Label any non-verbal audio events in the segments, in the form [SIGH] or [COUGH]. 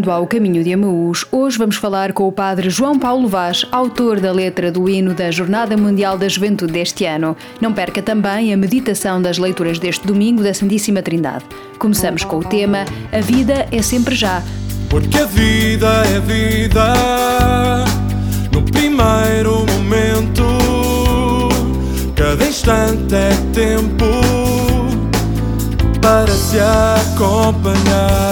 Bem-vindo ao Caminho de Amaús. Hoje vamos falar com o Padre João Paulo Vaz, autor da letra do hino da Jornada Mundial da Juventude deste ano. Não perca também a meditação das leituras deste domingo da Santíssima Trindade. Começamos com o tema A Vida é Sempre Já. Porque a vida é vida no primeiro momento, cada instante é tempo para se acompanhar.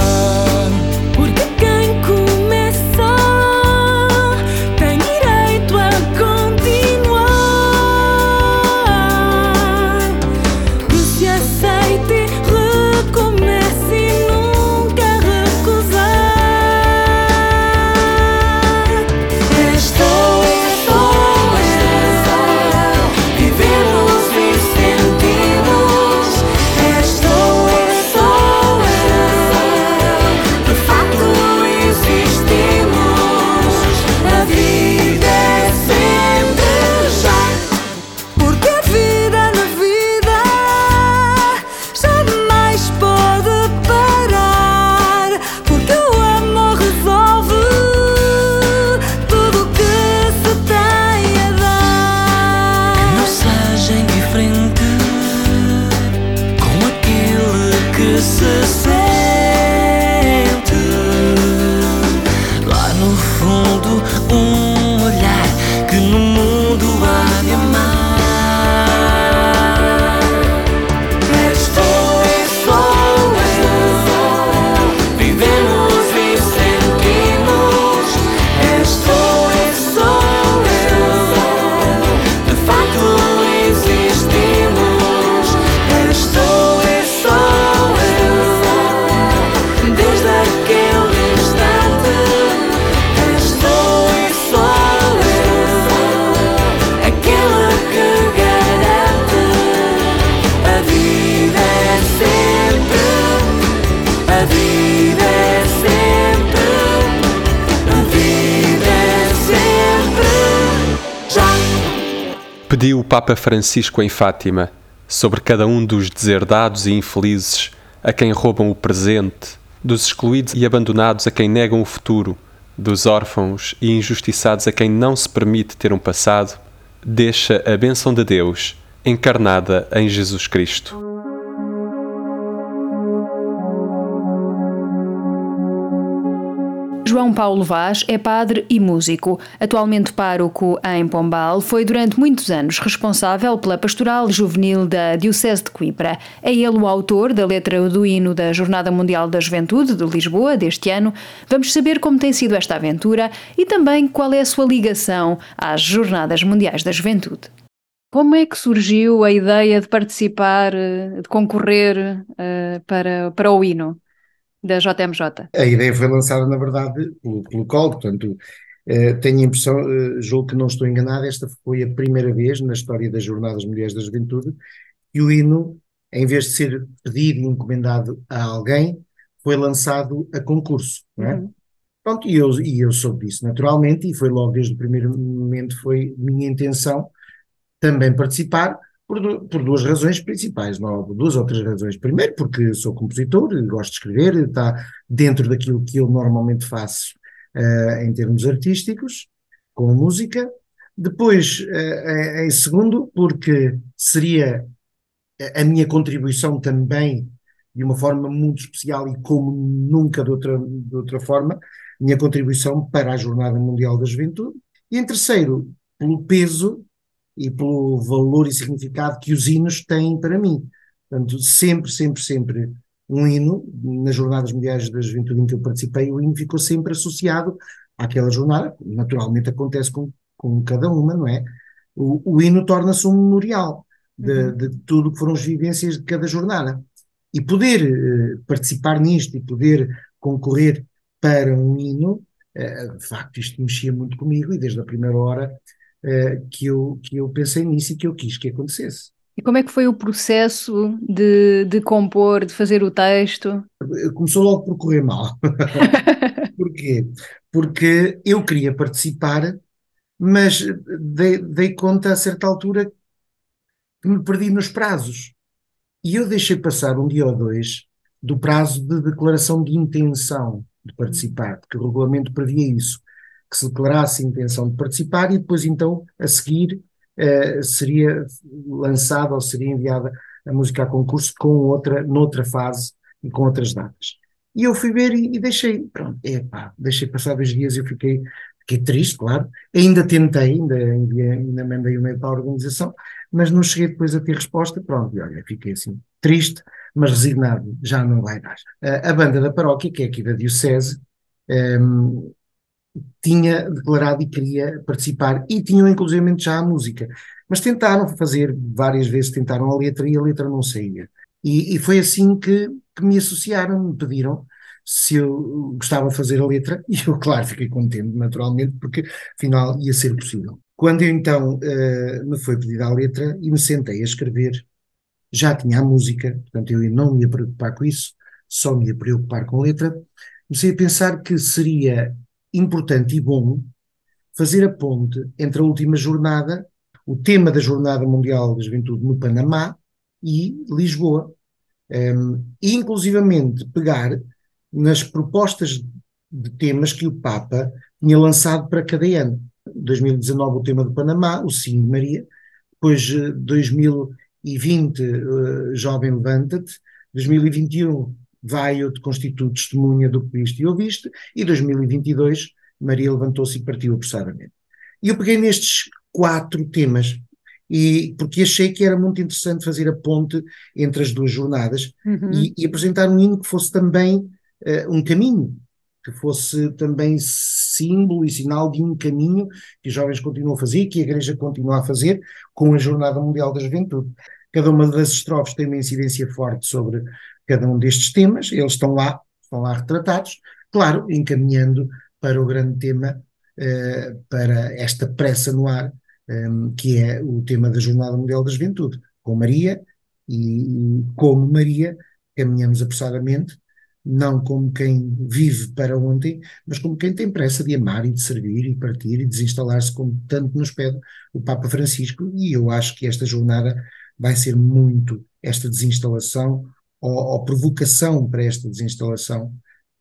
Pediu o Papa Francisco em Fátima sobre cada um dos deserdados e infelizes a quem roubam o presente, dos excluídos e abandonados a quem negam o futuro, dos órfãos e injustiçados a quem não se permite ter um passado, deixa a bênção de Deus encarnada em Jesus Cristo. João Paulo Vaz é padre e músico. Atualmente pároco em Pombal, foi durante muitos anos responsável pela pastoral juvenil da Diocese de Coimbra. É ele o autor da letra do hino da Jornada Mundial da Juventude de Lisboa deste ano. Vamos saber como tem sido esta aventura e também qual é a sua ligação às Jornadas Mundiais da Juventude. Como é que surgiu a ideia de participar, de concorrer uh, para, para o hino? Da JMJ? A ideia foi lançada, na verdade, pelo, pelo COL, portanto, eh, tenho a impressão, eh, julgo que não estou enganado, esta foi a primeira vez na história das Jornadas Mulheres da Juventude que o hino, em vez de ser pedido e encomendado a alguém, foi lançado a concurso, não é? Uhum. Pronto, e eu, e eu soube disso naturalmente, e foi logo desde o primeiro momento, foi minha intenção também participar, por, por, duas razões principais, não, duas ou três razões. Primeiro, porque sou compositor, gosto de escrever, está dentro daquilo que eu normalmente faço uh, em termos artísticos, com música. Depois, uh, em segundo, porque seria a minha contribuição também, de uma forma muito especial e como nunca de outra, de outra forma, minha contribuição para a Jornada Mundial da Juventude. E em terceiro, pelo peso e pelo valor e significado que os hinos têm para mim. Portanto, sempre, sempre, sempre um hino, nas Jornadas Mundiais da Juventude em que eu participei, o hino ficou sempre associado àquela jornada, naturalmente acontece com, com cada uma, não é? O, o hino torna-se um memorial de, uhum. de tudo que foram as vivências de cada jornada. E poder uh, participar nisto e poder concorrer para um hino, uh, de facto, isto mexia muito comigo e desde a primeira hora uh, que, eu, que eu pensei nisso e que eu quis que acontecesse. E como é que foi o processo de, de compor, de fazer o texto? Começou logo por correr mal. [LAUGHS] Porquê? Porque eu queria participar, mas dei, dei conta a certa altura que me perdi nos prazos. E eu deixei passar um dia ou dois do prazo de declaração de intenção de participar, porque o regulamento previa isso, que se declarasse intenção de participar e depois então, a seguir, uh, seria lançada ou seria enviada a música a concurso com outra, noutra fase e com outras datas. E eu fui ver e, e deixei, pronto, epá, deixei passar dois dias e eu fiquei, fiquei triste, claro. Ainda tentei, ainda, enviei, ainda mandei um e-mail para a organização, mas não cheguei depois a ter resposta, pronto, e olha, fiquei assim, triste, mas resignado, já não vai dar. A, a banda da paróquia, que é aqui da Diocese, um, tinha declarado e queria participar, e tinham inclusive já a música, mas tentaram fazer, várias vezes tentaram a letra e a letra não saía. E, e foi assim que, que me associaram, me pediram se eu gostava de fazer a letra, [LAUGHS] e eu, claro, fiquei contente, naturalmente, porque afinal ia ser possível. Quando eu então uh, me foi pedida a letra e me sentei a escrever, já tinha a música, portanto eu não me ia preocupar com isso, só me ia preocupar com a letra, comecei a pensar que seria importante e bom fazer a ponte entre a última jornada, o tema da Jornada Mundial da Juventude no Panamá e Lisboa. Um, e inclusivamente pegar nas propostas de temas que o Papa tinha lançado para cada ano. 2019 o tema do Panamá, o Sim de Maria, depois 2020 uh, Jovem Levanta-te, 2021 vai eu te constituo testemunha do que viste e ouviste, e 2022 Maria levantou-se e partiu apressadamente. E eu peguei nestes quatro temas, e porque achei que era muito interessante fazer a ponte entre as duas jornadas uhum. e, e, apresentar um hino que fosse também uh, um caminho, que fosse também símbolo e sinal de um caminho que os jovens continuam a fazer, que a Igreja continua a fazer com a Jornada Mundial da Juventude. Cada uma das estrofes tem uma incidência forte sobre cada um destes temas, eles estão lá, estão lá retratados, claro, encaminhando para o grande tema, uh, para esta pressa no ar, um, que é o tema da Jornada Mundial da Juventude, com Maria, e, e como Maria caminhamos apressadamente, não como quem vive para ontem, mas como quem tem pressa de amar e de servir e partir e desinstalar-se, como tanto nos pede o Papa Francisco, e eu acho que esta jornada vai ser muito esta desinstalação ou, ou provocação para esta desinstalação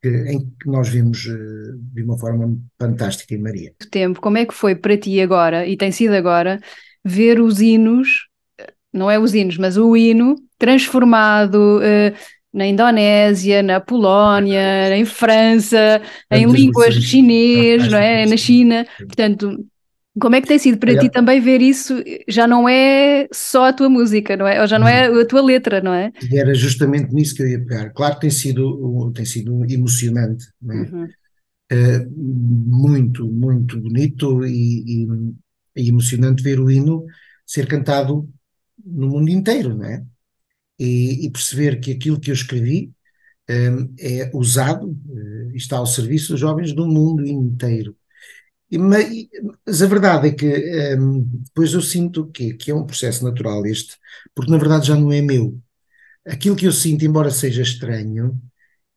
que, em que nós vimos uh, de uma forma fantástica em Maria. Tempo, como é que foi para ti agora, e tem sido agora, ver os hinos, não é os hinos, mas o hino transformado uh, na Indonésia, na Polónia, [LAUGHS] em França, em línguas chinês, não é? na China, portanto como é que tem sido para é. ti também ver isso? Já não é só a tua música, não é? Ou já não é a tua letra, não é? E era justamente nisso que eu ia pegar. Claro que tem sido, tem sido emocionante, não é? Uhum. Uh, muito, muito bonito e, e, e, emocionante ver o hino ser cantado no mundo inteiro, não é? E, e perceber que aquilo que eu escrevi um, eh, é usado uh, está ao serviço dos jovens do mundo inteiro. Mas a verdade é que um, depois eu sinto que, que é um processo natural este, porque na verdade já não é meu. Aquilo que eu sinto, embora seja estranho,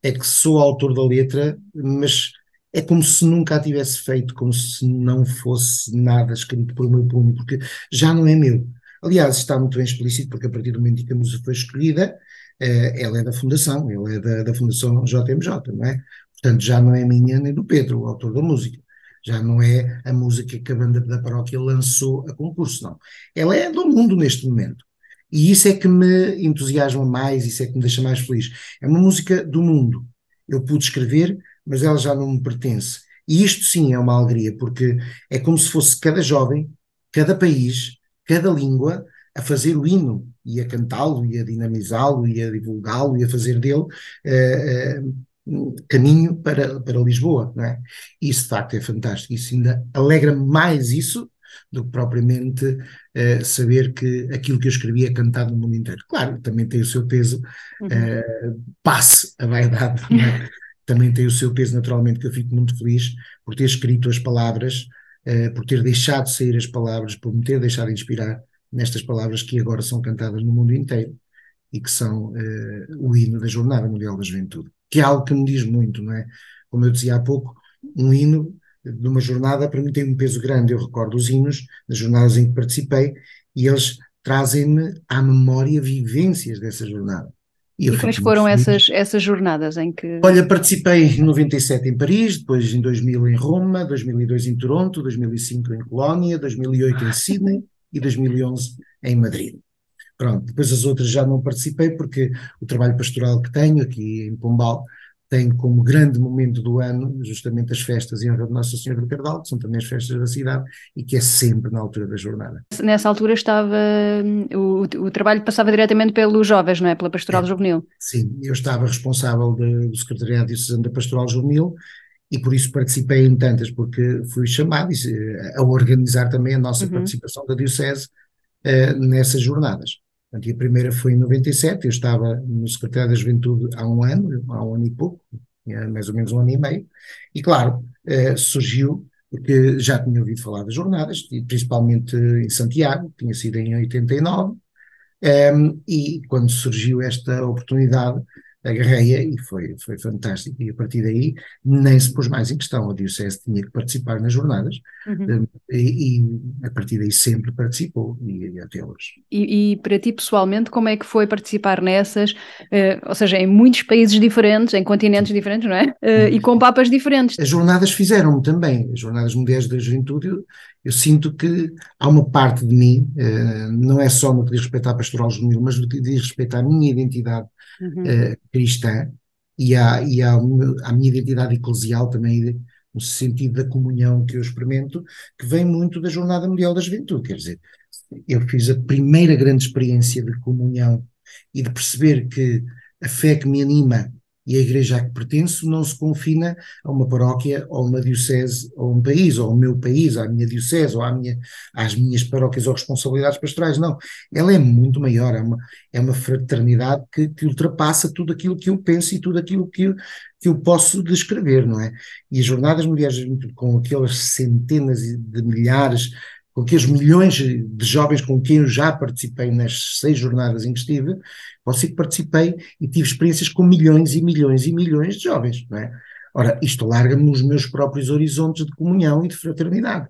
é que sou autor da letra, mas é como se nunca a tivesse feito, como se não fosse nada escrito por meu punho, porque já não é meu. Aliás, está muito bem explícito, porque a partir do momento em que a música foi escolhida, eh, ela é da Fundação, ela é da, da Fundação JMJ, não é? Portanto, já não é minha nem do Pedro, o autor da música já não é a música que a banda da paróquia lançou a concurso, não. Ela é do mundo neste momento. E isso é que me entusiasma mais, isso é que me deixa mais feliz. É uma música do mundo. Eu pude escrever, mas ela já não me pertence. E isto sim é uma alegria, porque é como se fosse cada jovem, cada país, cada língua a fazer o hino e a cantá-lo e a dinamizá-lo e a divulgá-lo e a fazer dele uh, uh, caminho para, para Lisboa, não é? Isso de facto é fantástico, isso ainda alegra-me mais isso do que propriamente uh, saber que aquilo que eu escrevi é cantado no mundo inteiro. Claro, também tem o seu peso, uh, passe a vaidade, é? [LAUGHS] também tem o seu peso naturalmente, que eu fico muito feliz por ter escrito as palavras, uh, por ter deixado sair as palavras, por me ter deixado inspirar nestas palavras que agora são cantadas no mundo inteiro e que são o hino da Jornada Mundial da Juventude que é algo que me diz muito, não é? Como eu dizia há pouco, um hino de uma jornada para mim tem um peso grande. Eu recordo os hinos das jornadas em que participei e eles trazem-me à memória vivências dessa jornada. E, e quais foram essas, essas jornadas em que. Olha, participei em 97 em Paris, depois em 2000 em Roma, 2002 em Toronto, 2005 em Colónia, 2008 em Sydney e 2011 em Madrid. Pronto, depois as outras já não participei porque o trabalho pastoral que tenho aqui em Pombal tem como grande momento do ano justamente as festas em honra de Nossa Senhora do Cardal, que são também as festas da cidade e que é sempre na altura da jornada. Nessa altura estava, o, o trabalho passava diretamente pelos jovens, não é? Pela Pastoral é, Juvenil. Sim, eu estava responsável de, do Secretariado Diocesano da Pastoral Juvenil e por isso participei em tantas, porque fui chamado a organizar também a nossa uhum. participação da Diocese uh, nessas jornadas. Portanto, a primeira foi em 97, eu estava no Secretário da Juventude há um ano, há um ano e pouco, mais ou menos um ano e meio, e claro, eh, surgiu, porque já tinha ouvido falar das jornadas, principalmente em Santiago, tinha sido em 89, eh, e quando surgiu esta oportunidade, agarrei-a e foi, foi fantástico. E a partir daí nem se pôs mais em questão. A Diocese tinha que participar nas jornadas uhum. Eh, e, e, a partir daí sempre participou e, e até hoje. E, e, para ti pessoalmente, como é que foi participar nessas? Uh, ou seja, em muitos países diferentes, em continentes diferentes, não é? Uh, e com papas diferentes. As jornadas fizeram-me também. As jornadas mundiais da juventude, eu, eu sinto que há uma parte de mim, uh, não é só no que diz respeito à pastoral juvenil, mas no que diz respeito à minha identidade uhum. uh, cristã e, à, e à, à, minha identidade eclesial também, no sentido da comunhão que eu experimento, que vem muito da Jornada Mundial da Juventude. Quer dizer, eu fiz a primeira grande experiência de comunhão e de perceber que a fé que me anima e a igreja a que pertenço não se confina a uma paróquia ou uma diocese ou um país, ou ao meu país, à minha diocese ou à minha, às minhas paróquias ou responsabilidades pastorais, não. Ela é muito maior, é uma, é uma fraternidade que, que ultrapassa tudo aquilo que eu penso e tudo aquilo que eu, que eu posso descrever, não é? E as Jornadas Mundiais com aquelas centenas de milhares com aqueles milhões de jovens com quem eu já participei nas seis jornadas em que estive, posso que participei e tive experiências com milhões e milhões e milhões de jovens, não é? Ora, isto larga-me nos meus próprios horizontes de comunhão e de fraternidade.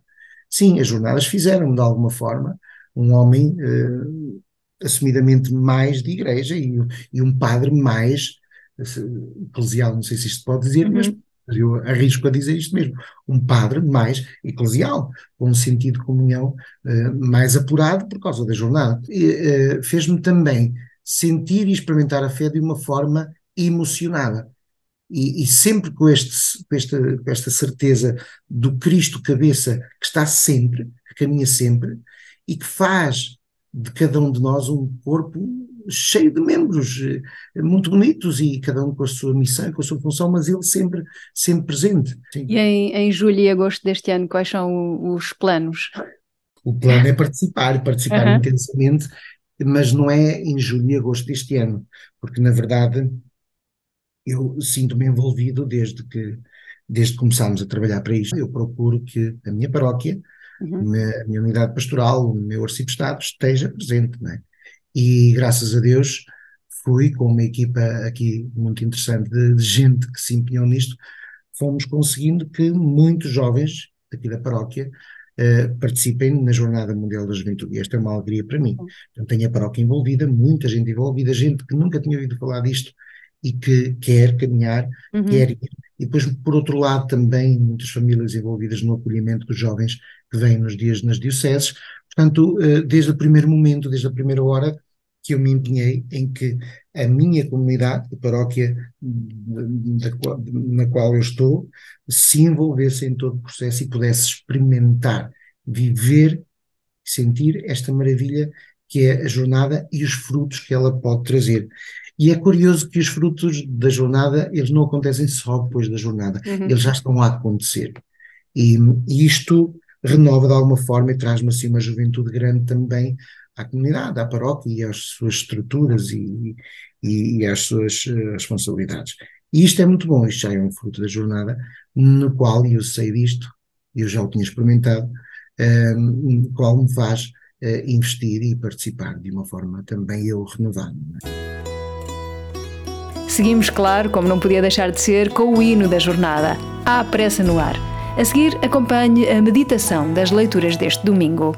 Sim, as jornadas fizeram-me de alguma forma um homem eh, assumidamente mais de igreja e, e um padre mais uh, eclesial, não sei se isto pode dizer, uhum. mas eu arrisco a dizer isto mesmo, um padre mais eclesial, com um sentido de comunhão uh, mais apurado por causa da jornada. Uh, Fez-me também sentir e experimentar a fé de uma forma emocionada. E, e sempre com, este, com, esta, com esta certeza do Cristo cabeça que está sempre, que caminha sempre, e que faz de cada um de nós um corpo cheio de membros eh, muito bonitos e cada um com a sua missão, com a sua função, mas ele sempre, sempre presente. Sim. E em, em julho e agosto deste ano, quais são os planos? O plano é participar, participar uhum. intensamente, mas não é em julho e agosto deste ano, porque na verdade eu sinto-me envolvido desde que desde que começámos a trabalhar para isto. Eu procuro que a minha paróquia, uhum. a minha unidade pastoral, o meu arciprestado esteja presente, não é? E graças a Deus fui com uma equipa aqui muito interessante de, de, gente que se empenhou nisto, fomos conseguindo que muitos jovens aqui da paróquia uh, participem na Jornada Mundial da Juventude. E esta é uma alegria para mim. Então, tenho a paróquia envolvida, muita gente envolvida, gente que nunca tinha ouvido falar disto e que quer caminhar, uhum. quer ir. E depois, por outro lado, também muitas famílias envolvidas no acolhimento dos jovens que vêm nos dias nas dioceses, Portanto, eh, desde o primeiro momento, desde a primeira hora, que eu me empenhei em que a minha comunidade, a paróquia na qual eu estou, se envolvesse em todo o processo e pudesse experimentar, viver, sentir esta maravilha que é a jornada e os frutos que ela pode trazer. E é curioso que os frutos da jornada, eles não acontecem só depois da jornada, uhum. eles já estão a acontecer. E, e isto renova de alguma forma e traz-me assim uma juventude grande também à comunidade, à paróquia e às suas estruturas e, e, e às suas uh, responsabilidades. E isto é muito bom, isto já é um fruto da jornada, no qual, eu sei disto, eu já o tinha experimentado, uh, no qual me faz uh, investir e participar de uma forma também eu renovada. É? Seguimos, claro, como não podia deixar de ser, com o hino da jornada. Há pressa no ar a seguir, acompanhe a meditação das leituras deste domingo.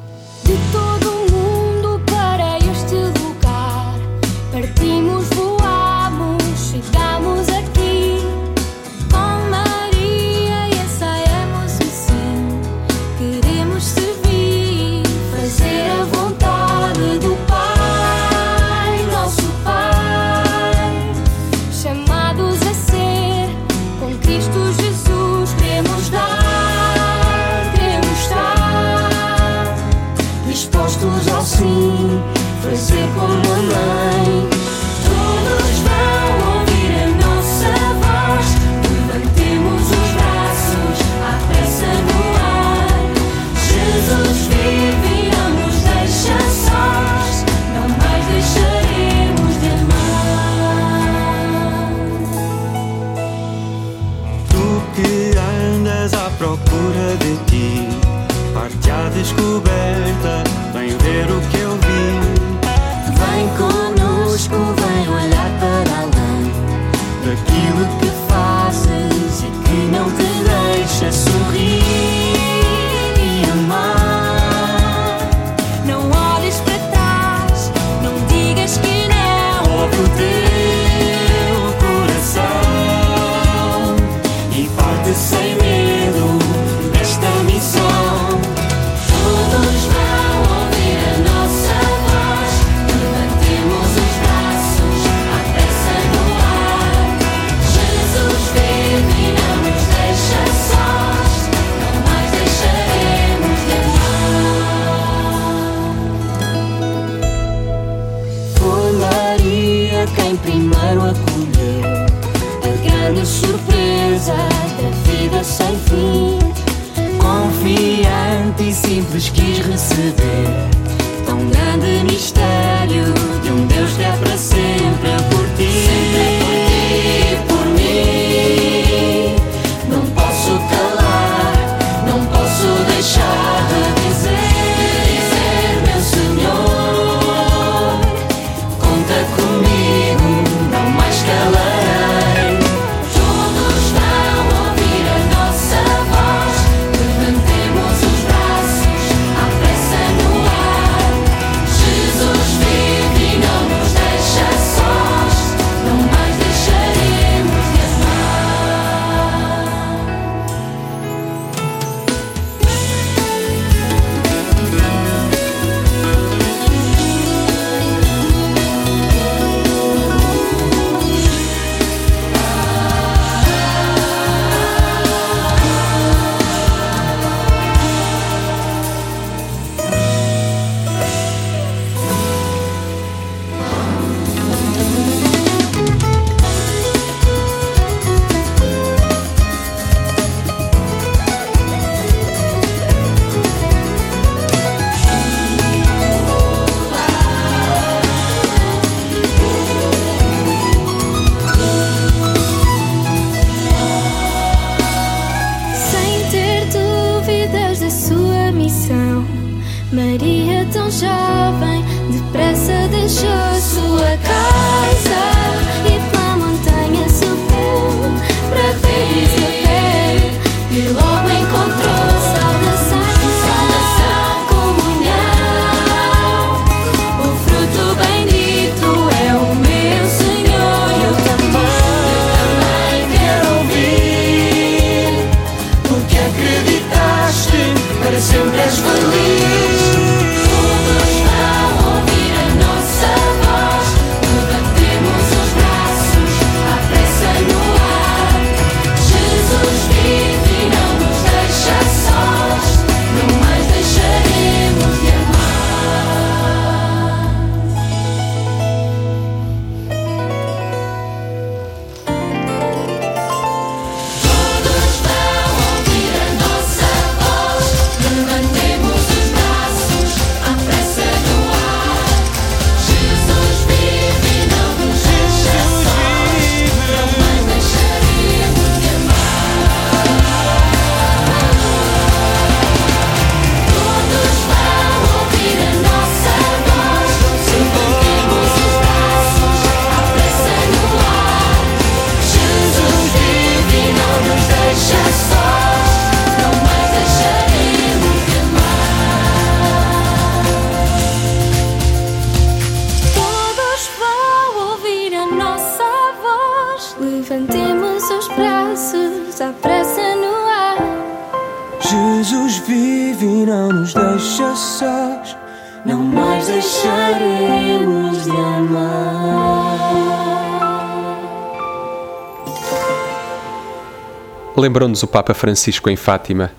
Lembrou-nos o Papa Francisco em Fátima.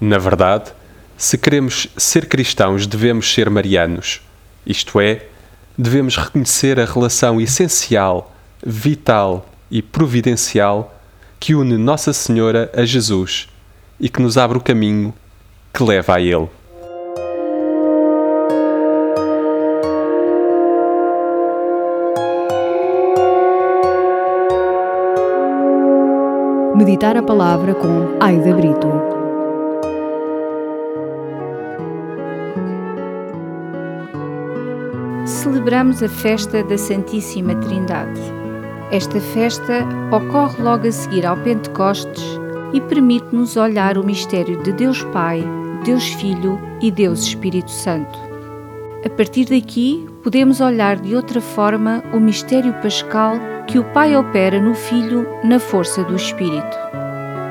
Na verdade, se queremos ser cristãos, devemos ser marianos, isto é, devemos reconhecer a relação essencial, vital e providencial que une Nossa Senhora a Jesus e que nos abre o caminho que leva a Ele. Meditar a palavra com Aida Brito. celebramos a festa da Santíssima Trindade. Esta festa ocorre logo a seguir ao Pentecostes e permite-nos olhar o mistério de Deus Pai, Deus Filho e Deus Espírito Santo. A partir daqui, podemos olhar de outra forma o mistério pascal que o Pai opera no Filho na força do Espírito.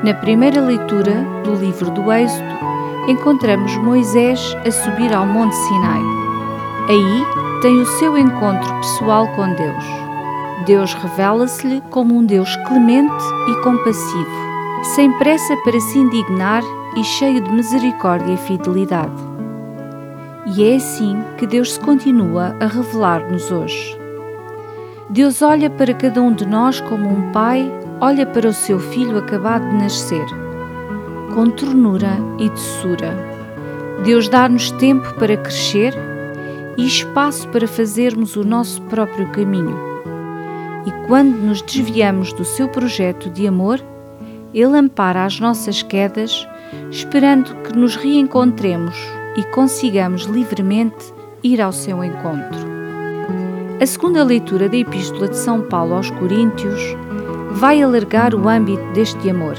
Na primeira leitura do livro do Êxodo, encontramos Moisés a subir ao Monte Sinai. Aí tem o seu encontro pessoal com Deus. Deus revela-se-lhe como um Deus clemente e compassivo, sem pressa para se indignar e cheio de misericórdia e fidelidade. E é assim que Deus se continua a revelar-nos hoje. Deus olha para cada um de nós como um pai olha para o seu filho acabado de nascer, com ternura e doçura. Deus dá-nos tempo para crescer e espaço para fazermos o nosso próprio caminho. E quando nos desviamos do seu projeto de amor, Ele ampara as nossas quedas, esperando que nos reencontremos e consigamos livremente ir ao seu encontro. A segunda leitura da Epístola de São Paulo aos Coríntios vai alargar o âmbito deste amor.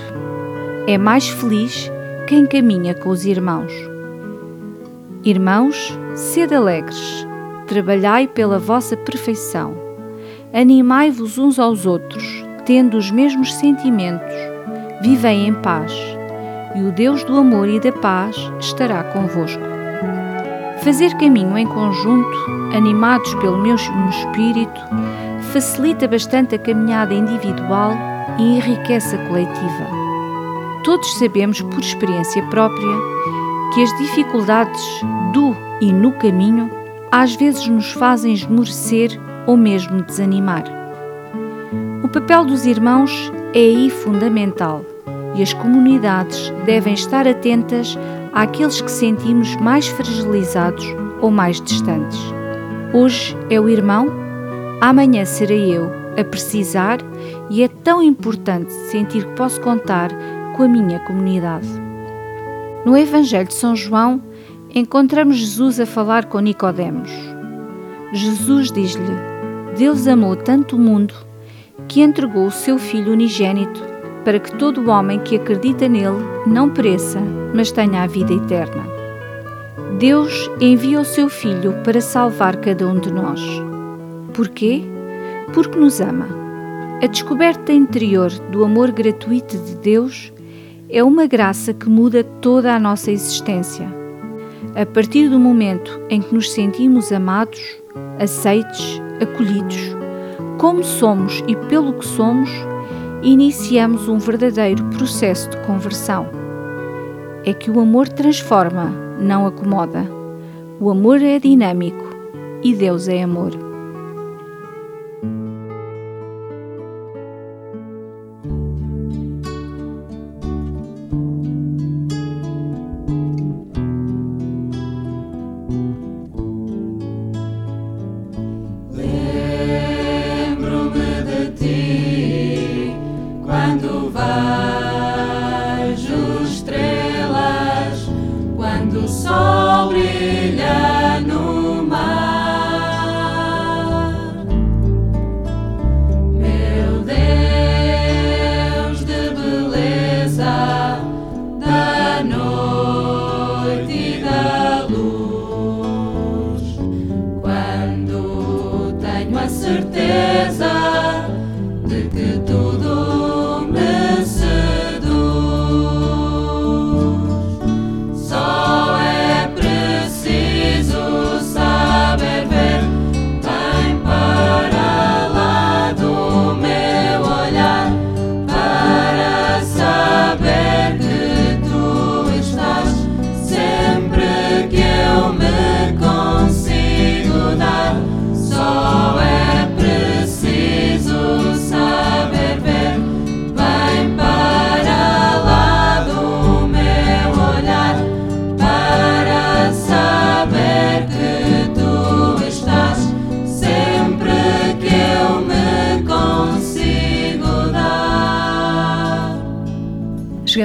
É mais feliz quem caminha com os irmãos. Irmãos, sede alegres, trabalhai pela vossa perfeição, animai-vos uns aos outros, tendo os mesmos sentimentos, vivei em paz, e o Deus do amor e da paz estará convosco. Fazer caminho em conjunto, animados pelo mesmo espírito, facilita bastante a caminhada individual e enriquece a coletiva. Todos sabemos por experiência própria que as dificuldades do e no caminho às vezes nos fazem esmorecer ou mesmo desanimar. O papel dos irmãos é aí fundamental e as comunidades devem estar atentas àqueles que sentimos mais fragilizados ou mais distantes. Hoje é o irmão, amanhã serei eu a precisar e é tão importante sentir que posso contar com a minha comunidade. No Evangelho de São João, encontramos Jesus a falar com Nicodemos. Jesus diz-lhe: Deus amou tanto o mundo que entregou o seu Filho unigênito para que todo o homem que acredita nele não pereça, mas tenha a vida eterna. Deus envia o seu Filho para salvar cada um de nós. Porquê? Porque nos ama. A descoberta interior do amor gratuito de Deus é uma graça que muda toda a nossa existência. A partir do momento em que nos sentimos amados, aceites, acolhidos, como somos e pelo que somos, iniciamos um verdadeiro processo de conversão. É que o amor transforma, não acomoda. O amor é dinâmico e Deus é amor.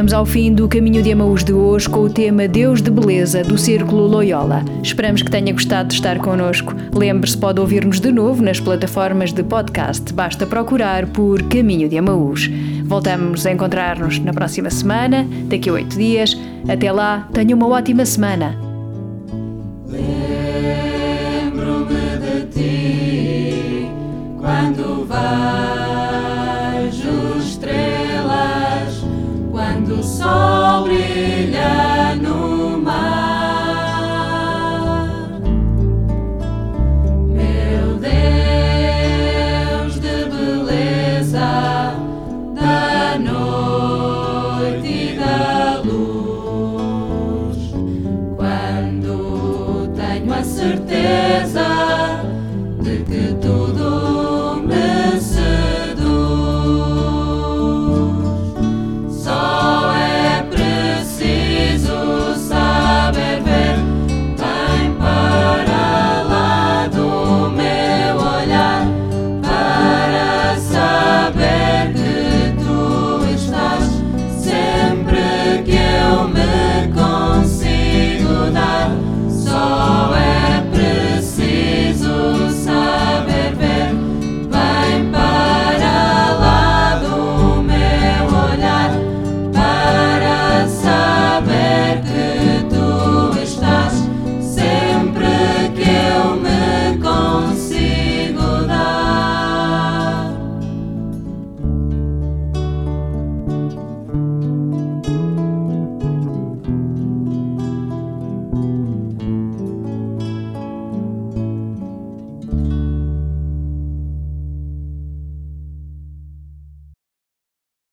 Chegamos ao fim do Caminho de Amaús de hoje com o tema Deus de Beleza do Círculo Loyola. Esperamos que tenha gostado de estar connosco. Lembre-se, pode ouvir-nos de novo nas plataformas de podcast. Basta procurar por Caminho de Amaús. Voltamos a encontrar-nos na próxima semana, daqui a oito dias. Até lá, tenha uma ótima semana. Lembro-me de ti quando quando o